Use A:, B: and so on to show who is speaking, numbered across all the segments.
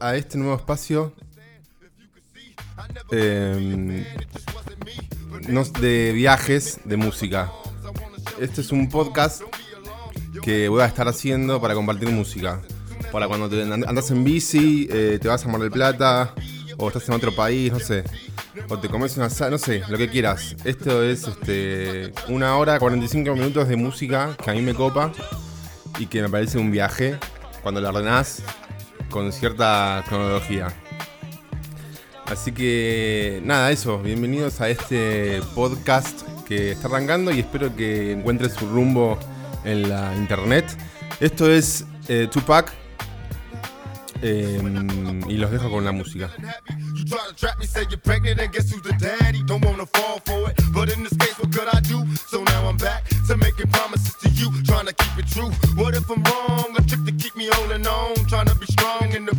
A: A
B: este nuevo espacio eh, de viajes de música. Este es un podcast que voy a estar haciendo para compartir música. Para cuando te and- andas en bici, eh, te vas a Mar del Plata, o estás en otro país, no sé. O te comes una sal, no sé, lo que quieras. Esto es este, una hora, 45 minutos de música que a mí me copa y que me parece un viaje cuando la ordenás con cierta cronología. Así que nada, eso, bienvenidos a este podcast que está arrancando y espero que encuentre su rumbo en la internet. Esto es eh, Tupac eh, y los dejo con la música.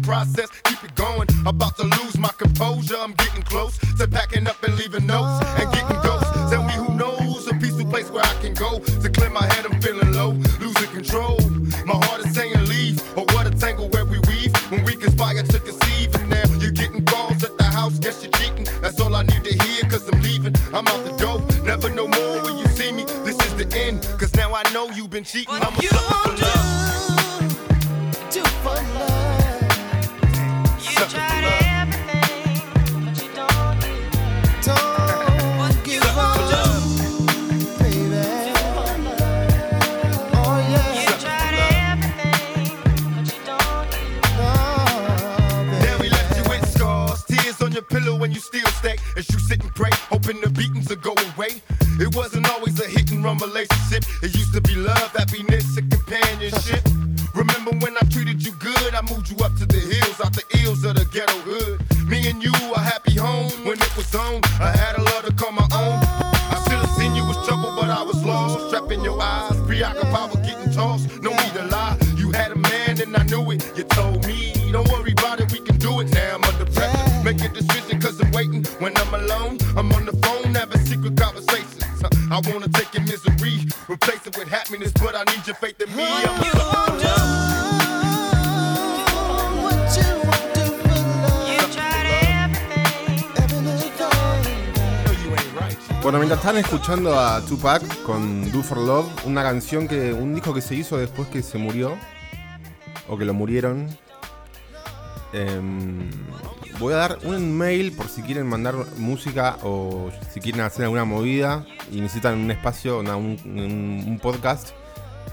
A: Process, keep it going. About to lose my composure, I'm getting close to packing up and leaving notes and getting ghosts. Tell me who knows a peaceful place where I can go to clear my head. I'm feeling low, losing control. My heart is saying leave, or what a tangle where we weave when we conspire to conceive. And now you're getting calls at the house, guess you're cheating. That's all I need to hear, cause I'm leaving. I'm out the door, never no more when you see me. This is the end, cause now I know you've been cheating. I'm need to lie. You had a man and I knew it. You told me, don't worry about it, we can do it. Now I'm under pressure. Make a decision cause I'm waiting. When I'm alone, I'm on the phone having secret conversations. I wanna take your misery, replace it with happiness, but I need your faith in me. I'm
B: Bueno, mientras están escuchando a Tupac con Do for Love, una canción que. un disco que se hizo después que se murió. O que lo murieron. Em, voy a dar un mail por si quieren mandar música o si quieren hacer alguna movida y necesitan un espacio, un, podcast,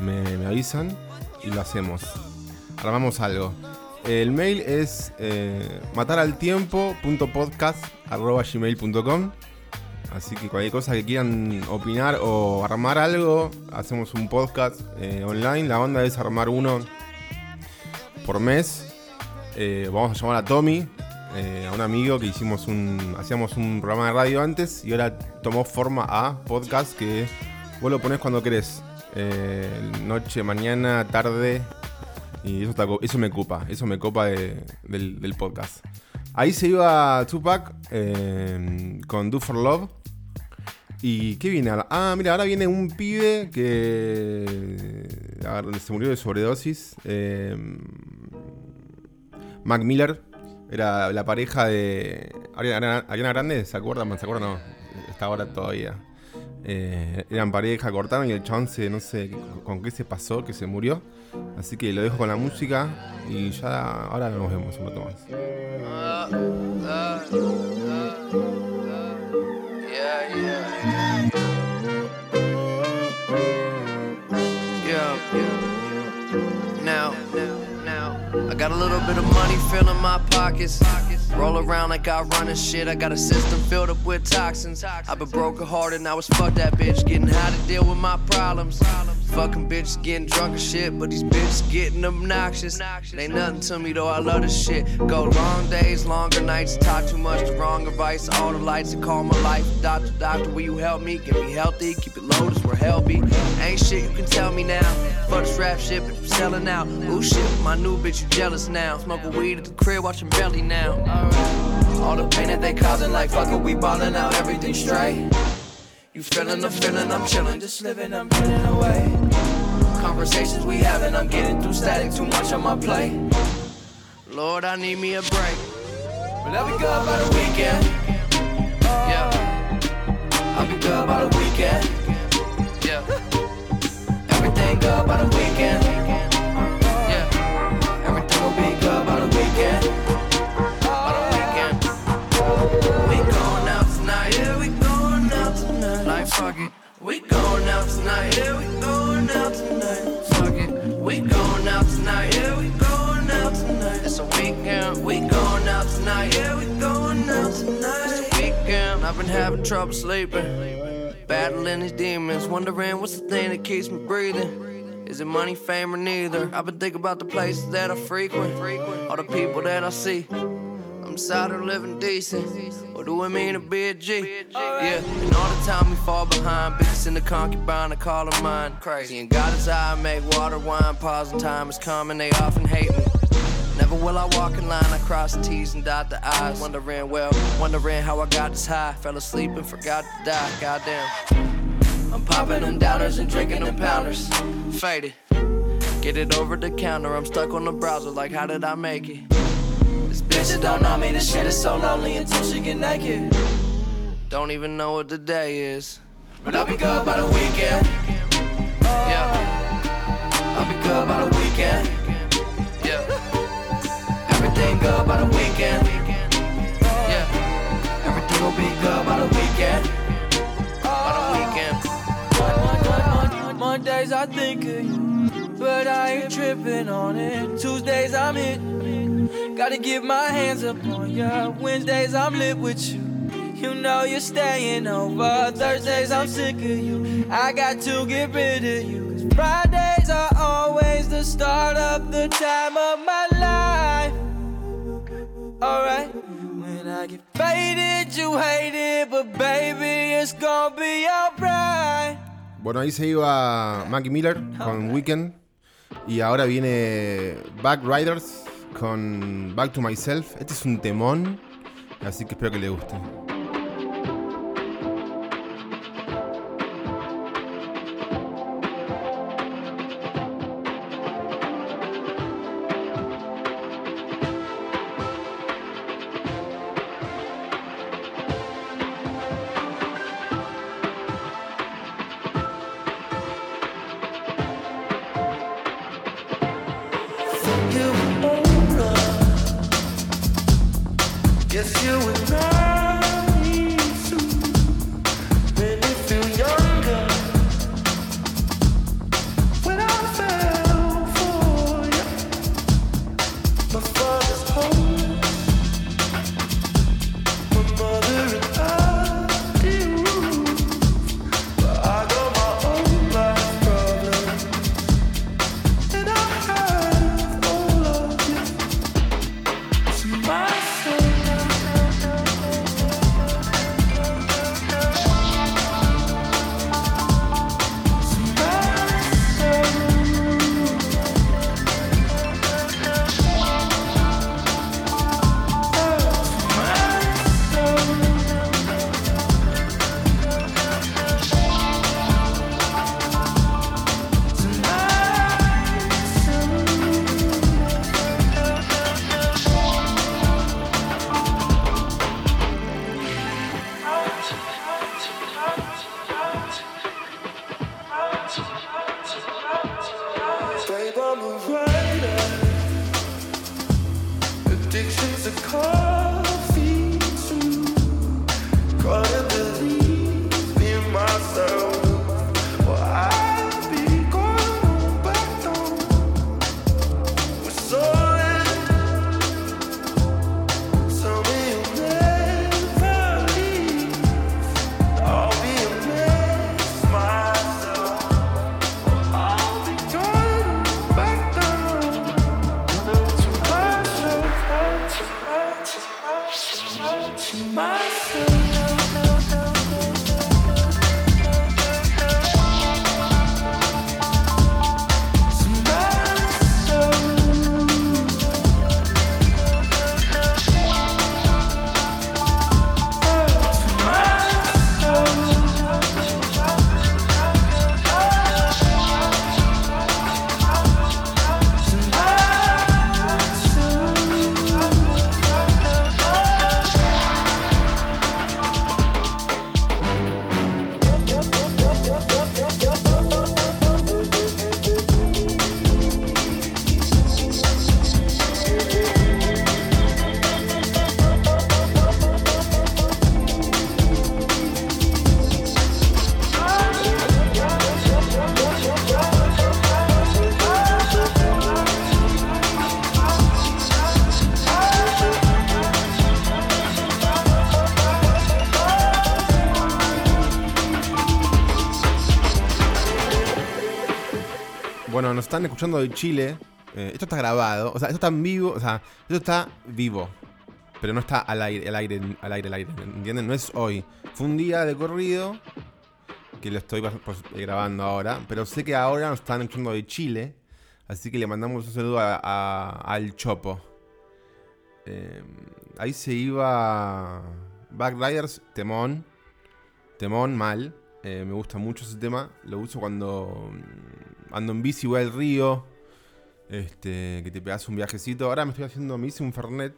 B: me, me avisan y lo hacemos. Armamos algo. El mail es eh, mataraltiempo.podcast.gmail.com Así que cualquier cosa que quieran opinar o armar algo, hacemos un podcast eh, online. La onda es armar uno por mes. Eh, vamos a llamar a Tommy, eh, a un amigo que hicimos un. hacíamos un programa de radio antes y ahora tomó forma a podcast que vos lo ponés cuando querés. Noche, mañana, tarde. Y eso, está eso me copa, eso me copa de- del, podcast. Ahí se iba Tupac con Do for Love. ¿Y qué viene? Ah, mira, ahora viene un pibe que ah, se murió de sobredosis. eh, Mac Miller era la pareja de Ariana, Grande, ¿se acuerdan? ¿Se acuerdan? No, está ahora todavía. Eh, eran pareja, cortaron y el chabón se, no sé con, qué se pasó, que se murió. Así que lo dejo con la música y ya ahora nos vemos un rato más.
C: Got a little bit of money filling my pockets. Roll around like I run and shit. I got a system filled up with toxins. I've been broken hearted, now it's fuck that bitch. Getting how to deal with my problems. Fucking bitches getting drunk and shit, but these bitches getting obnoxious. Ain't nothing to me though, I love this shit. Go long days, longer nights, talk too much, the wrong advice. All the lights that call my life. Doctor, doctor, will you help me? Get me healthy, keep it low, this where hell be. Ain't shit you can tell me now. Fuck this rap shit, but you selling out. Ooh shit, my new bitch, you jealous now. Smoking weed at the crib, watching belly now. All the pain that they causing, like fuck it, we ballin' out, everything straight. You feeling the feeling, I'm chillin', just living, I'm feeling away. Conversations we having, I'm getting through static, too much on my plate. Lord, I need me a break. But I'll be good by the weekend. Yeah. I'll be good by the weekend. Yeah. Everything good by the weekend. Yeah. Everything will be good by the weekend. We going out tonight. We going out tonight, yeah, we going out tonight. It's a weekend. We going out tonight, yeah, we going out tonight. It's a weekend. I've been having trouble sleeping. Battling these demons, wondering what's the thing that keeps me breathing. Is it money, fame, or neither? I've been thinking about the places that I frequent, all the people that I see. I'm tired of living decent. What do it mean to be a G? Yeah, and all the time we fall behind. Bitches in the concubine, I call them mine. Crazy. And God is I make water, wine, pause, and time is coming. They often hate me. Never will I walk in line. I cross the T's and dot the I's. Wondering, well, wondering how I got this high. Fell asleep and forgot to die. Goddamn. I'm popping them downers and drinking them pounders. Faded. Get it over the counter. I'm stuck on the browser. Like, how did I make it? This bitch that don't know me. This shit is so lonely until she get naked. Don't even know what the day is. But I'll be good by the weekend. Yeah. I'll be good by the weekend. Yeah. Everything good by the weekend. Yeah. Everything will be good by the weekend. By the weekend.
D: Mondays I think of you, but I ain't tripping on it. Tuesdays I'm hitting, gotta get my hands up on ya. Wednesdays I'm lit with you. You know you're staying over. Thursdays I'm sick of you. I got to get rid of you. 'Cause Fridays are always the start of the time of my life. Alright. When I get faded, you hate it, but baby, it's gonna be alright.
B: Bueno, ahí se iba Mackie Miller con Weekend. Y ahora viene Back Riders con Back to Myself. Este es un temón, así que espero que le guste.
E: Yes, you and me.
B: Bueno, nos están escuchando de Chile. Eh, esto está grabado, o sea, esto está en vivo, o sea, esto está vivo. Pero no está al aire, al aire, al aire, al aire, ¿entienden? No es hoy. Fue un día de corrido que lo estoy pues, grabando ahora, pero sé que ahora nos están escuchando de Chile, así que le mandamos un saludo a- al Chopo. Eh, ahí se iba Backriders, Temón. Temón, mal. Eh, me gusta mucho ese tema. Lo uso cuando ando en bici, voy al río. Este, que te pegas un viajecito. Ahora me estoy haciendo, me hice un Fernet.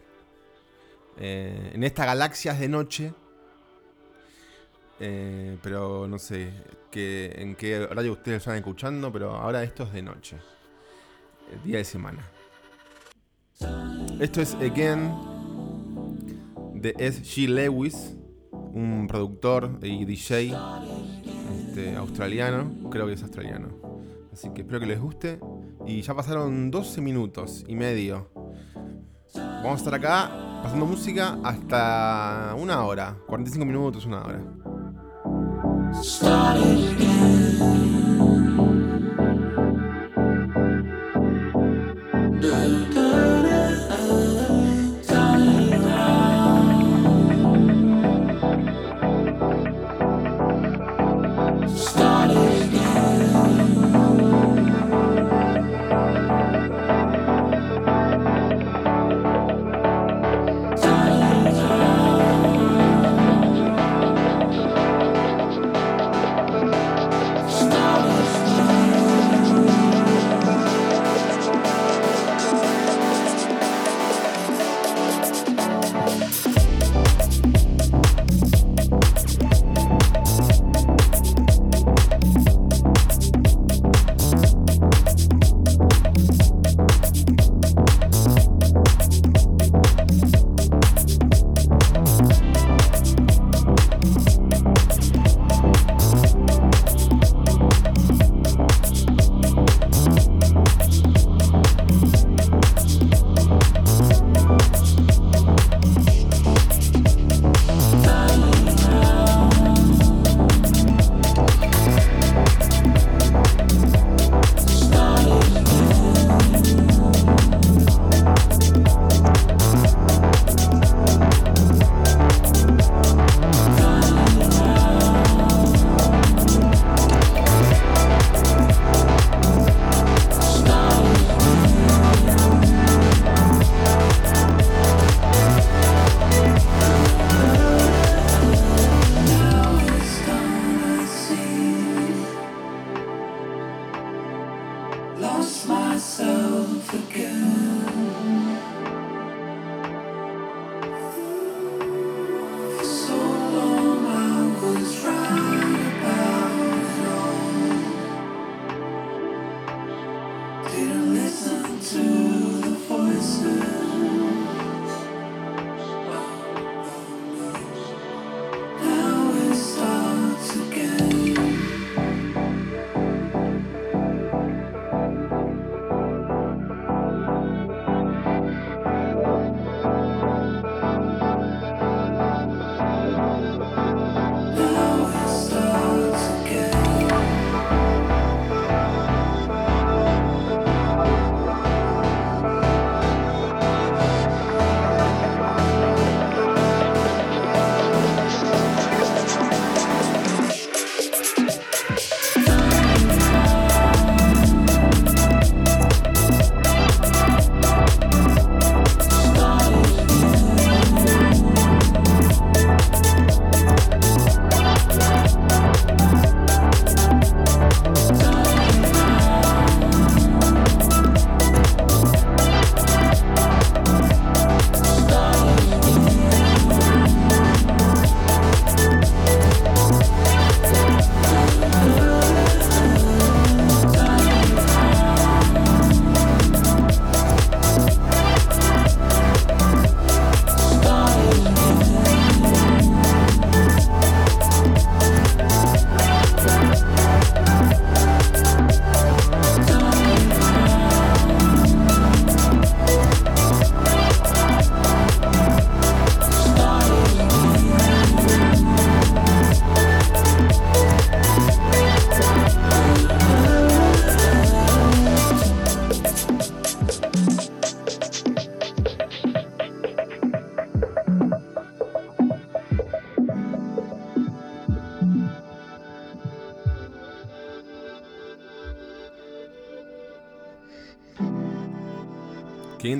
B: eh, en esta galaxia es de noche. Eh, pero no sé que, en qué horario ustedes están escuchando. Pero ahora esto es de noche. El día de semana. Esto es Again de S.G. Lewis, un productor y DJ este, australiano, creo que es australiano. Así que espero que les guste. Y ya pasaron 12 minutos y medio. Vamos a estar acá pasando música hasta una hora, 45 minutos, una hora.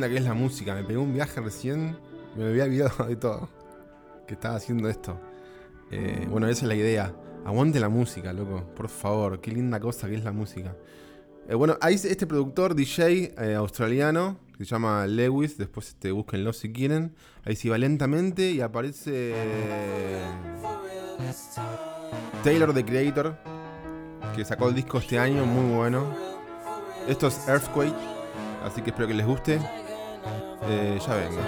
B: Que es la música. Me pegó un viaje recién. Me había olvidado de todo. Que estaba haciendo esto. Eh, bueno, esa es la idea. Aguante la música, loco. Por favor. Qué linda cosa que es la música. Eh, bueno, hay este productor DJ eh, australiano se llama Lewis. Después este, búsquenlo si quieren. Ahí se va lentamente y aparece Taylor the Creator que sacó el disco este año, muy bueno. Esto es Earthquake, así que espero que les guste. Eh, ya vengo.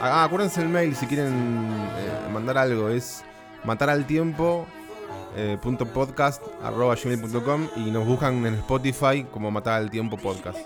B: Ah, acuérdense el mail si quieren eh, mandar algo, es matar al tiempo eh, punto y nos buscan en Spotify como matar al tiempo podcast.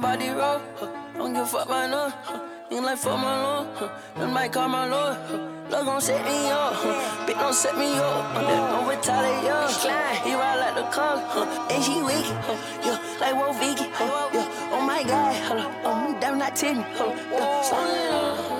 F: Body roll, huh. don't give a fuck by none. Huh. Ain't like fuck my lord, huh. Them might call my lord. Huh. Love gon' set me up, huh. bitch don't set me up. Uh, don't retaliate, Slide, he ride like the car, huh. and she wicked, huh. yeah, like Wolf Vicky, huh. yeah. Oh my God, up, um, damn not titty, huh. yeah.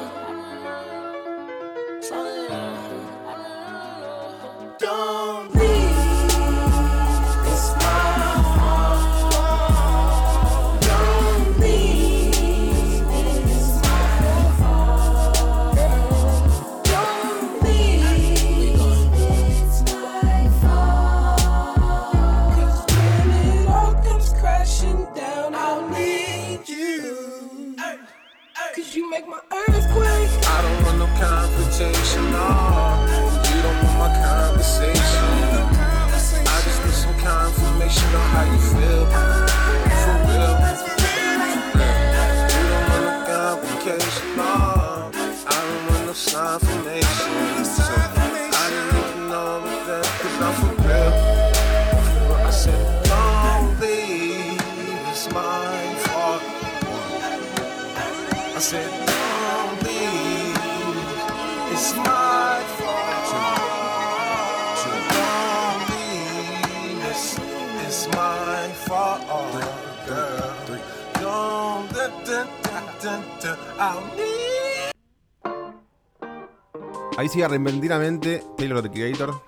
B: Ahí sigue repentinamente Taylor the Creator.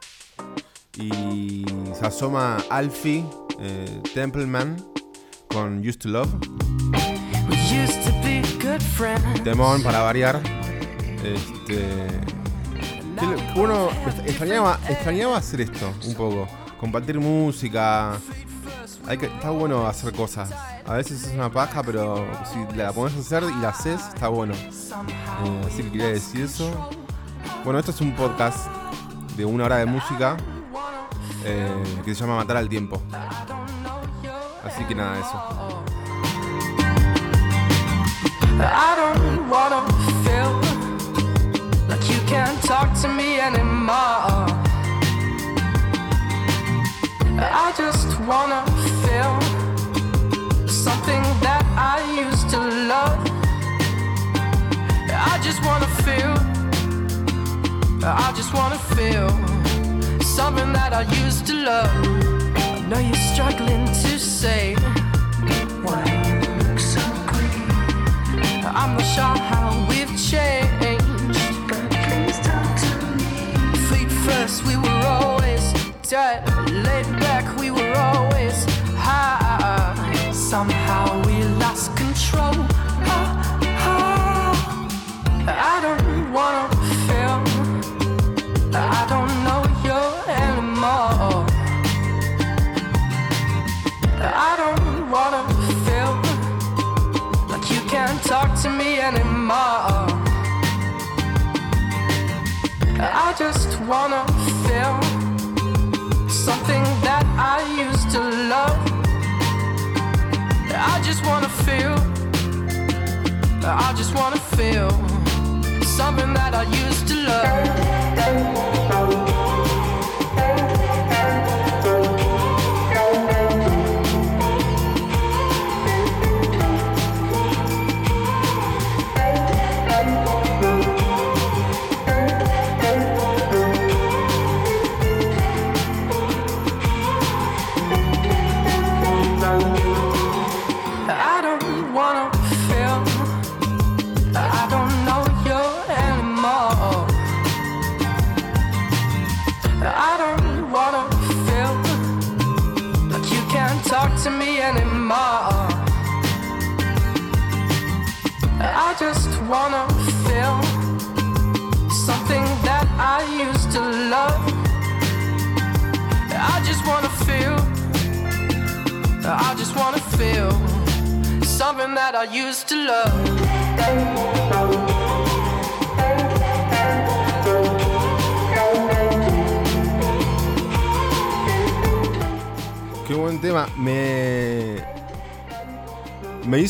B: Y se asoma Alfie eh, Templeman con Used to Love.
D: We used to be good friends.
B: Temón para variar. Este. Uno extrañaba, extrañaba hacer esto un poco. Compartir música. Hay que, está bueno hacer cosas. A veces es una paja, pero si la pones a hacer y la haces, está bueno. Eh, así que quería decir eso. Bueno, esto es un podcast de una hora de música eh, que se llama Matar al Tiempo. Así que nada, eso.
D: Just wanna I just wanna feel something that I used to love. I know you're struggling to say why you look so green. I'm not sure how we've changed. But please talk to me. Feet first, we were always dead. Laid back, we were always high. Somehow we lost control. Wanna feel something that I used to love. I just wanna feel. I just wanna feel something that I used to love.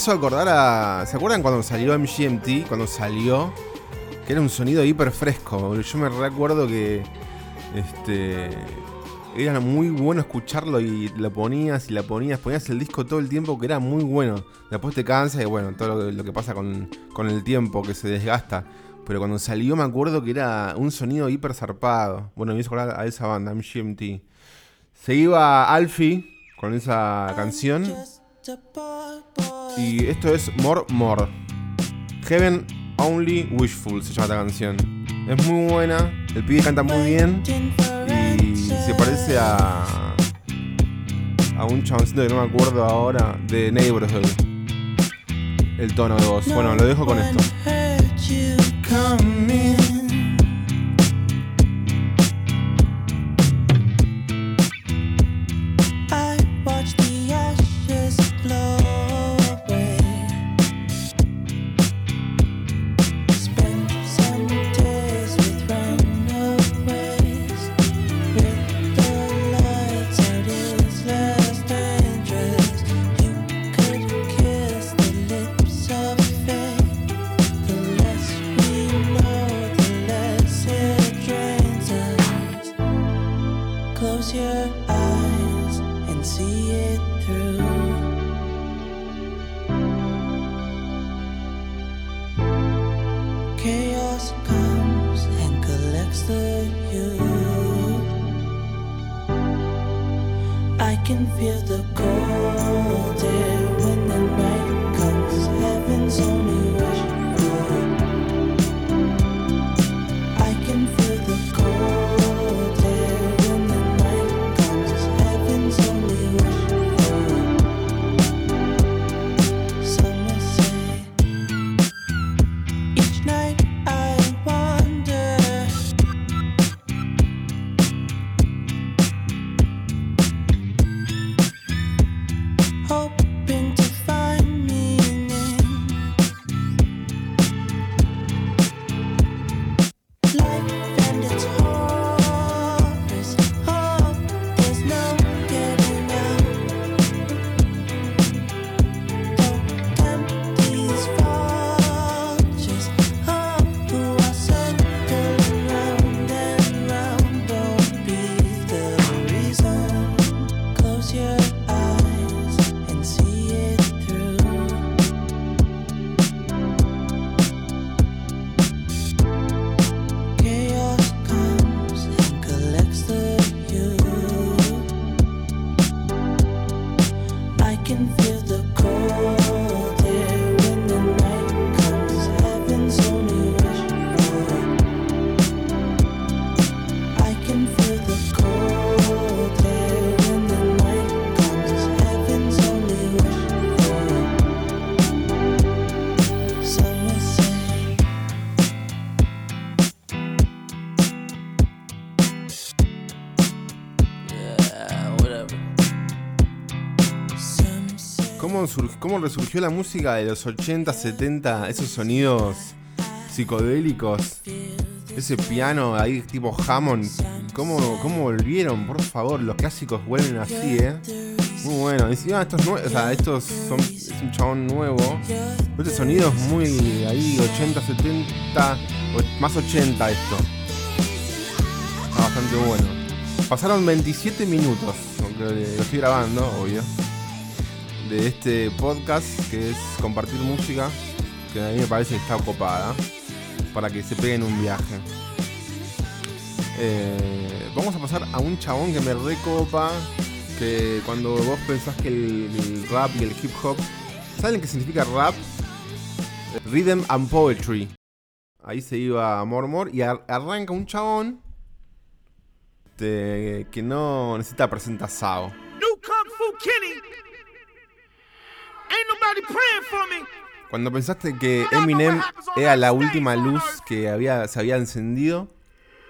E: Hizo acordar a. ¿Se acuerdan cuando salió MGMT? Cuando salió. Que era un sonido hiper fresco. Yo me recuerdo que. Este. Era muy bueno escucharlo y lo ponías y la ponías. Ponías el disco todo el tiempo que era muy bueno. Después te cansa y bueno, todo lo lo que pasa con, con el tiempo que se desgasta. Pero cuando salió me acuerdo que era un sonido hiper zarpado. Bueno, me hizo acordar a esa banda, MGMT. Se iba Alfie con esa canción. Y esto es More More. Heaven Only Wishful se llama esta canción. Es muy buena, el pibe canta muy bien y se parece a. a un chaboncito que no me acuerdo ahora de Neighborhood. El tono de voz. Bueno, lo dejo con esto. ¿Cómo, surg- ¿Cómo resurgió la música de los 80, 70? Esos sonidos psicodélicos
B: Ese piano ahí tipo Hammond. ¿Cómo, ¿Cómo volvieron? Por favor, los clásicos vuelven así, ¿eh? Muy bueno. Encima estos nue- o sea, estos son. Es un chabón nuevo. Este sonido es muy ahí, 80, 70. o- Más 80 esto. Está bastante bueno. Pasaron 27 minutos, aunque lo estoy grabando, obvio. De este podcast que es compartir música. Que a mí me parece que está copada. Para que se peguen un viaje. Eh, vamos a pasar a un chabón que me recopa. Que cuando vos pensás que el, rap y el hip hop. ¿Saben qué significa rap? Rhythm and Poetry. Ahí se iba Mormor y ar- arranca un chabón este, que no necesita presentación.
G: New. Ain't nobody praying for me.
B: Cuando pensaste que Eminem era la última luz que había, se había encendido,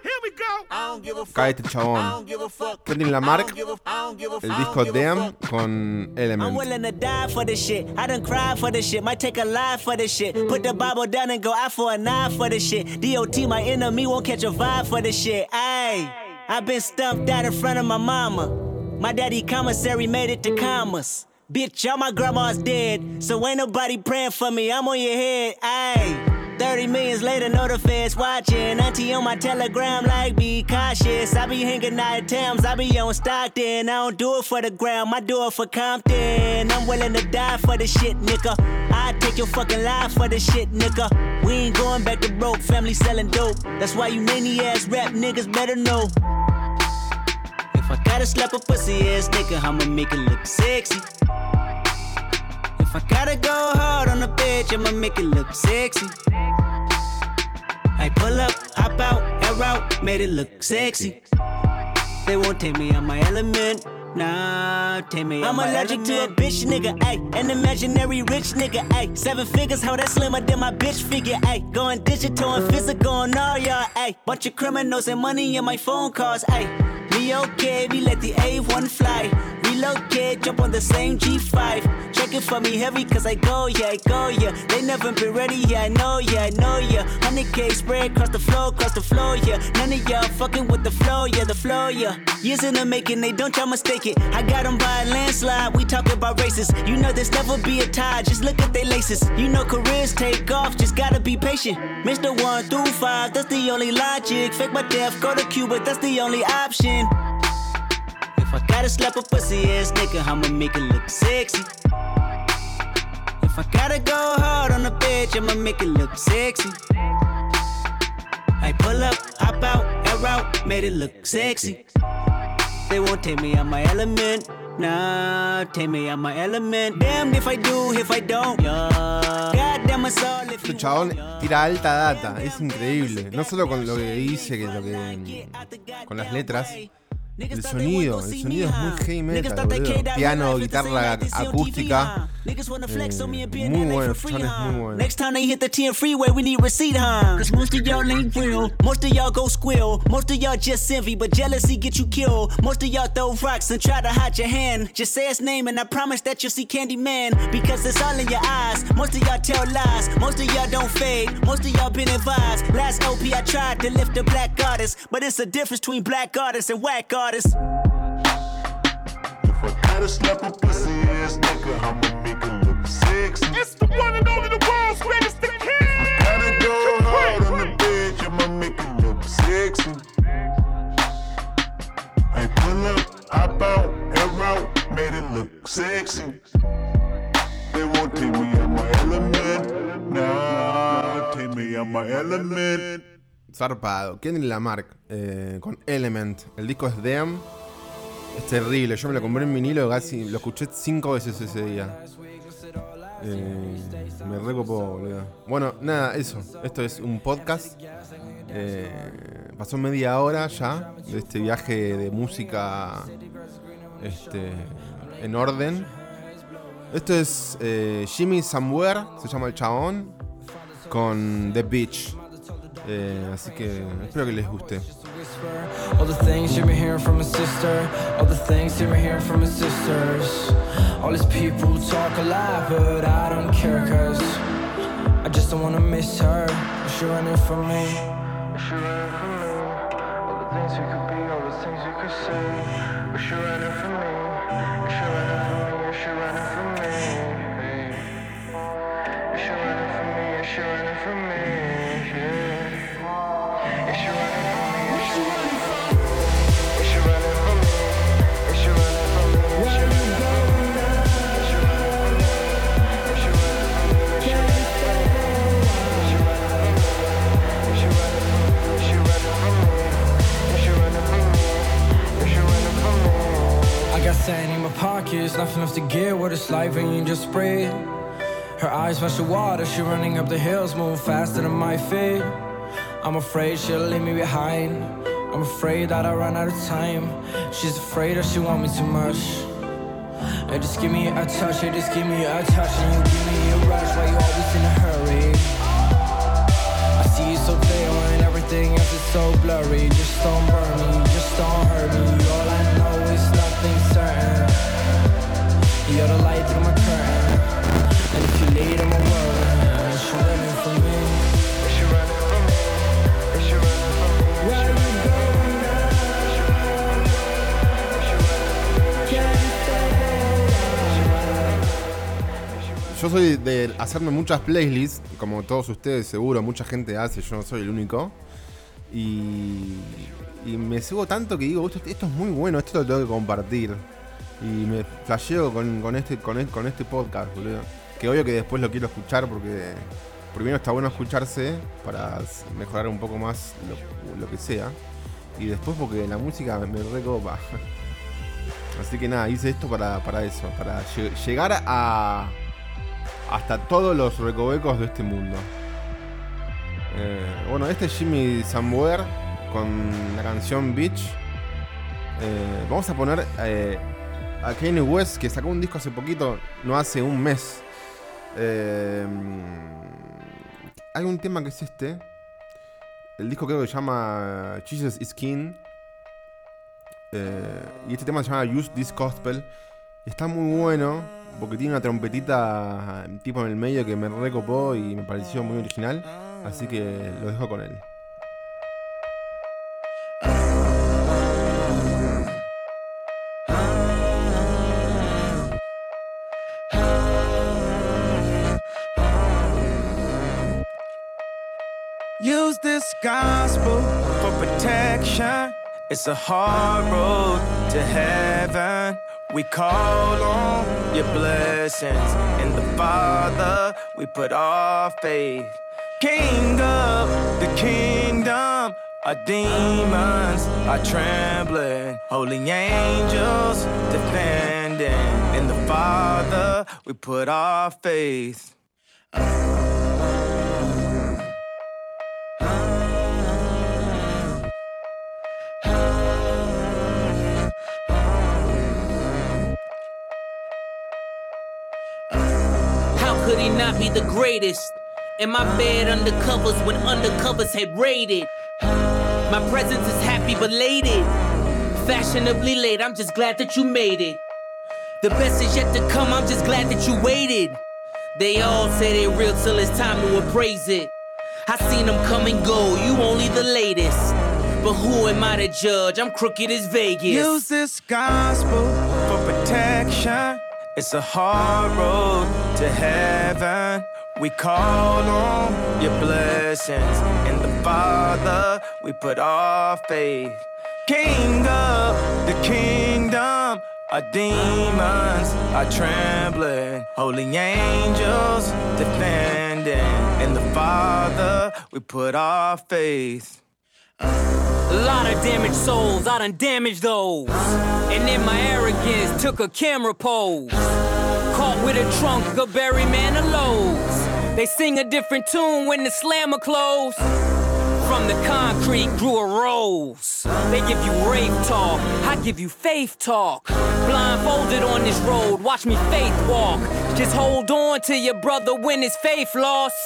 G: Here we go.
B: cae este chabón. Kendrick Lamar, el disco Damn con
H: I'm
B: Element.
H: willing to die for this shit. I done cried for this shit. Might take a life for this shit. Put the Bible down and go out for a knife for this shit. DOT, my enemy, won't catch a vibe for this shit. Ayy, I've been stumped out in front of my mama. My daddy commissary made it to commas. Bitch, all my grandma's dead. So ain't nobody praying for me. I'm on your head. Ayy. 30 millions later, know the feds watching. Auntie on my telegram, like, be cautious. I be hanging out at Thames, I be on Stockton. I don't do it for the gram, I do it for Compton. I'm willing to die for this shit, nigga. I take your fucking life for this shit, nigga. We ain't going back to broke, family selling dope. That's why you many ass rap niggas better know. If I gotta slap a pussy ass nigga, I'ma make it look sexy. If I gotta go hard on a bitch, I'ma make it look sexy. I pull up, hop out, air out, made it look sexy. They won't take me out my element. Nah, take me I'm allergic to a bitch nigga, ayy. An imaginary rich nigga, ayy. Seven figures, how that slimmer than my bitch figure, ayy. Going digital and physical and all y'all, ayy. Bunch of criminals and money in my phone calls, ayy. Me okay, we let the A1 fly. Relocate, jump on the same G5. Check it for me heavy, cause I go, yeah, I go, yeah. They never been ready, yeah, I know, yeah, I know, yeah. 100k spread across the floor, across the floor, yeah. None of y'all fucking with the flow, yeah, the flow, yeah. Years in the making, they don't y'all mistake it. I got them by a landslide, we talking about races. You know this never be a tie, just look at they laces. You know careers take off, just gotta be patient. Mr. 1 through 5, that's the only logic. Fake my death, go to Cuba, that's the only option. If I gotta slap a pussy ass nigga, I'ma make it look sexy. If I gotta go hard on a bitch, I'ma make it look sexy. I pull up, hop out, air out, made it look sexy. They won't take me out my element. Nah, take me out my element. Damned if I do, if I don't. Yeah. Goddamn us all if
B: Este chabón tira alta data, es increíble. No solo con lo que dice, que lo que. con las letras. El sonido, el sonido es muy heavy metal, boludo. Piano, guitarra acústica. Eh, muy bueno, el chabón es muy bueno.
H: Next time they hit the 10 freeway, we need receipt, huh? Cause most of y'all ain't real. Most of y'all go squill. Most of y'all just envy, but jealousy get you killed. Most of y'all throw rocks and try to hide your hand. Just say his name and I promise that you'll see Candyman. Because it's all in your eyes. Most of y'all tell lies. Most of y'all don't fade. Most of y'all been advised. Last OP I tried to lift a black artist. But it's a difference between black artists and whack artists.
I: If I gotta slap a pussy ass nigga, I'ma make it look sexy.
G: It's the one and only the world's greatest the king.
I: Gotta go hard on the bitch, I'ma make it look sexy. I pull up, hop out, air out, made it look sexy. They won't take me out my element. Nah, take me out my element.
B: Zarpado. Kendrick Lamarck eh, con Element. El disco es Damn. Es terrible. Yo me lo compré en vinilo casi. Lo escuché cinco veces ese día. Eh, me recopó. Bueno, nada, eso. Esto es un podcast. Eh, pasó media hora ya de este viaje de música este, en orden. Esto es eh, Jimmy Somewhere, se llama el chabón, con The Beach. Eh, así que espero que les guste.
D: All the things you've been hearing from a sister. All the things you've been hearing from his sisters. All these people talk a lot, but I don't care, cause I just don't wanna miss her. She running from me.
E: She running from me? All the things you could be, all the things you could say. Is she running from me? She running from me? She running from me?
J: Nothing else to get what it's like when you just spray it. Her eyes rush the water, she running up the hills, moving faster than my feet. I'm afraid she'll leave me behind. I'm afraid that I run out of time. She's afraid that she want me too much. Hey, just give me a touch, hey, just give me a touch, and you give me a rush while you always in a hurry. I see you so clear when everything else is so blurry. Just don't burn me, just don't hurt me. All I know is nothing certain. You're the light through my curtain, and if you lead, I'm a whirlwind.
B: Yo soy de hacerme muchas playlists, como todos ustedes seguro, mucha gente hace, yo no soy el único. Y, y me sigo tanto que digo, esto, es muy bueno, esto lo tengo que compartir. Y me flasheo con, este, e- con este podcast, boludo. Que obvio que después lo quiero escuchar porque primero está bueno escucharse para mejorar un poco más lo, que sea. Y después porque la música me recopa. Así que nada, hice esto para, eso, para lle- llegar a hasta todos los recovecos de este mundo. Eh, bueno, este es Jimmy Somewhere con la canción Beach. Eh, vamos a poner eh, a Kanye West, que sacó un disco hace poquito, no hace un mes. Hay un tema que es este. El disco creo que se llama Jesus is King. Y este tema se llama Use This Gospel. Está muy bueno porque tiene una trompetita tipo en el medio que me recopó y me pareció muy original. Así que lo dejo con él.
K: Use this gospel for protection. It's a hard road to heaven. We call on your blessings. In the Father, we put our faith. King of the kingdom, our demons are trembling. Holy angels defending. In the Father, we put our faith.
L: Not be the greatest? In my bed undercovers when undercovers had raided. My presence is happy belated. Fashionably late, I'm just glad that you made it. The best is yet to come, I'm just glad that you waited. They all say they real till it's time to appraise it. I seen them come and go, you only the latest. But who am I to judge? I'm crooked as Vegas.
K: Use this gospel for protection. It's a hard road to heaven. We call on your blessings. In the Father, we put our faith. King of the kingdom, our demons are trembling. Holy angels defending. In the Father, we put our faith.
L: A lot of damaged souls, I done damaged those. And in my arrogance, took a camera pose. Caught with a trunk of Barry Manilow's. They sing a different tune when the slammer close. From the concrete grew a rose. They give you rave talk, I give you faith talk. Blindfolded on this road, watch me faith walk. Just hold on to your brother when his faith lost.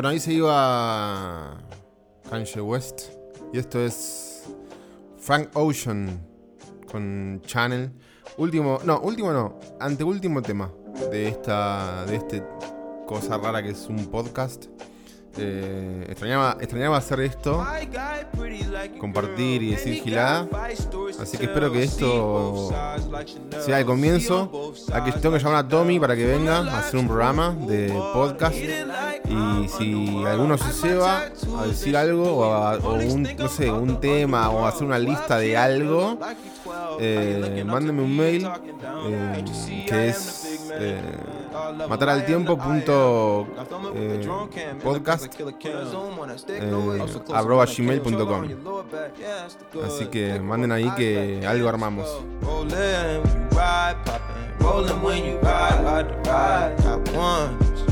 B: Bueno, ahí se iba Kanye West. Y esto es Frank Ocean con Channel. Último, no, último no, anteúltimo tema de esta, de este cosa rara que es un podcast. Eh, extrañaba, extrañaba hacer esto, compartir y decir gilada. Así que espero que esto sea el comienzo. Aquí tengo que llamar a Tommy para que venga a hacer un programa de podcast. Y si alguno se ceba a decir algo o, a- o un, no sé, un tema o hacer una lista de algo, eh, mándenme un mail eh, que es eh, mataraltiempo.podcast eh, arroba gmail.com Así que manden ahí que algo armamos.
M: Rollin' when you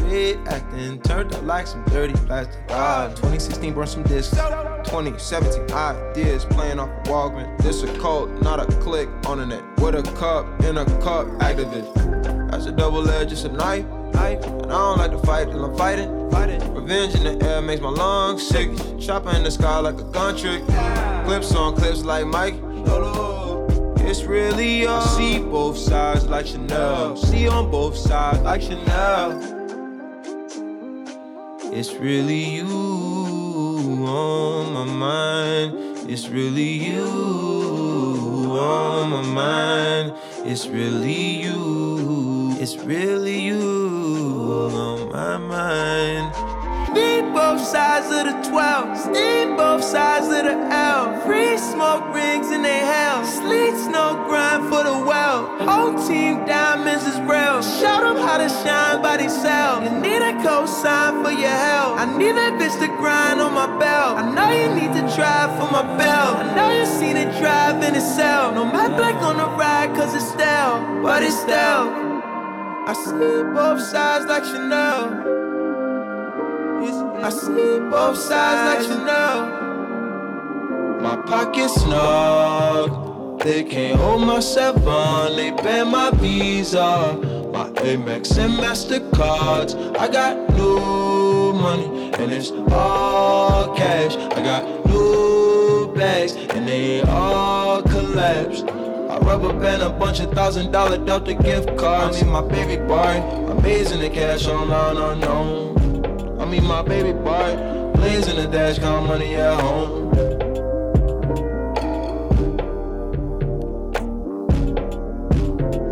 M: straight acting, turned up like some dirty plastic. Ah, 2016 brought some discs. 2017 ideas playing off a Walgreens. This a cult, not a click on the net. With a cup in a cup, activist. That's a double edge, it's a knife. Knife. And I don't like to fight till I'm fighting. Fighting. Revenge in the air makes my lungs sick. Chopper in the sky like a gun trick. Clips on clips like Mike. It's really all. I see both sides like Chanel. See on both sides like Chanel. It's really you on my mind. It's really you on my mind. It's really you. It's really you on my mind. Need both sides of the 12. Need both sides of the L. Free smoke rings in they hell. Sleets no grind for the well. Whole team diamonds is real. Show them how to shine by themselves. You need a cosign for your help. I need that bitch to grind on my belt. I know you need to drive for my belt. I know you seen it drive in itself. No matte black on the ride cause it's stale. But it's stale. I see both sides like Chanel. I see both sides like Chanel. My pockets snug. They can't hold my seven. They ban my visa. My Amex and Mastercards. I got new money and it's all cash. I got new bags and they all collapse. Rubber band a bunch of thousand dollar Delta gift cards. I mean my baby boy, amazing the cash online unknown. I mean my baby boy, blazing the dash, count money at home.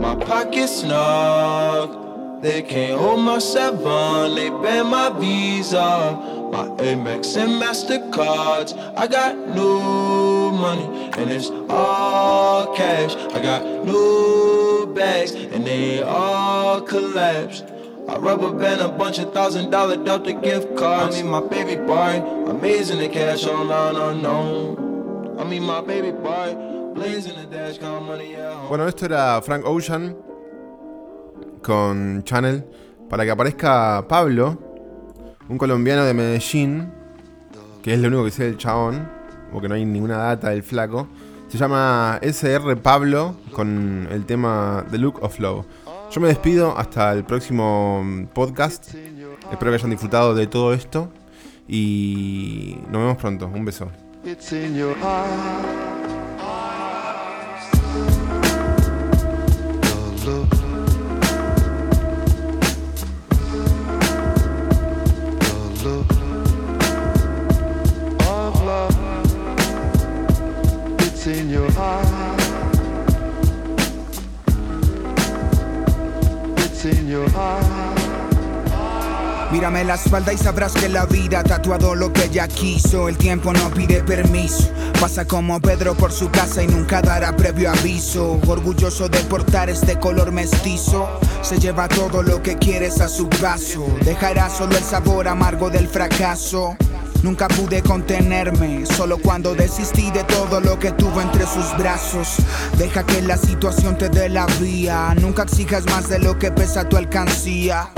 M: My pockets snug, they can't hold my seven, they ban my visa. My Amex and Mastercards, I got new money and it's all cash. I got new bags and they all collapse. I rubber band a bunch of thousand dollar Delta gift cards. I mean my baby boy, amazing the cash online unknown. I mean my baby boy.
B: Bueno, esto era Frank Ocean con Channel. Para que aparezca Pablo, un colombiano de Medellín, que es lo único que sé del chabón, porque no hay ninguna data del flaco. Se llama SR Pablo con el tema The Look of Love. Yo me despido hasta el próximo podcast. Espero que hayan disfrutado de todo esto. Y nos vemos pronto. Un beso.
N: Mírame la espalda y sabrás que la vida ha tatuado lo que ella quiso. El tiempo no pide permiso. Pasa como Pedro por su casa y nunca dará previo aviso. Orgulloso de portar este color mestizo. Se lleva todo lo que quieres a su paso. Dejará solo el sabor amargo del fracaso. Nunca pude contenerme, solo cuando desistí de todo lo que tuve entre sus brazos. Deja que la situación te dé la vía, nunca exijas más de lo que pesa tu alcancía.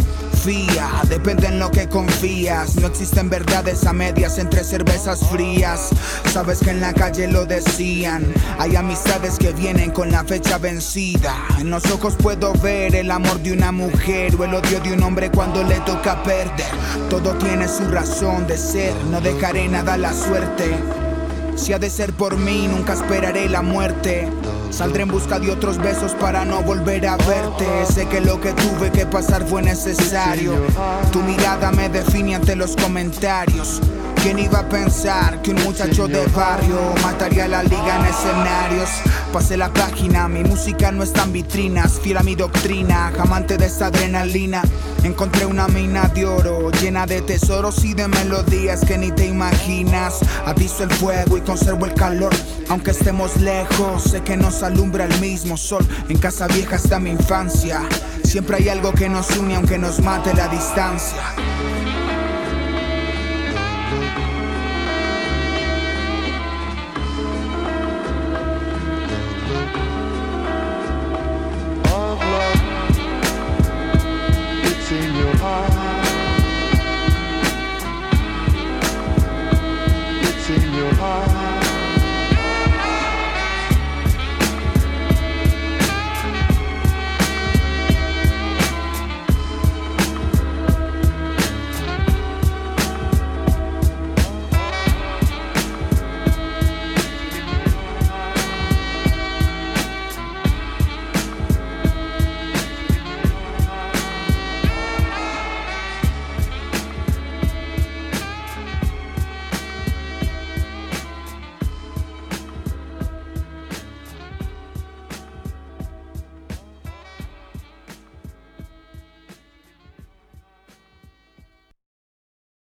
N: Depende en lo que confías. No existen verdades a medias entre cervezas frías. Sabes que en la calle lo decían. Hay amistades que vienen con la fecha vencida. En los ojos puedo ver el amor de una mujer o el odio de un hombre cuando le toca perder. Todo tiene su razón de ser, no dejaré nada a la suerte. Si ha de ser por mí, nunca esperaré la muerte. Saldré en busca de otros besos para no volver a verte. Sé que lo que tuve que pasar fue necesario. Tu mirada me define ante los comentarios. ¿Quién iba a pensar que un muchacho de barrio mataría la liga en escenarios? Pasé la página, mi música no está en vitrinas, fiel a mi doctrina, amante de esta adrenalina. Encontré una mina de oro llena de tesoros y de melodías que ni te imaginas. Aviso el fuego y conservo el calor, aunque estemos lejos, sé que nos alumbra el mismo sol. En casa vieja está mi infancia, siempre hay algo que nos une aunque nos mate la distancia.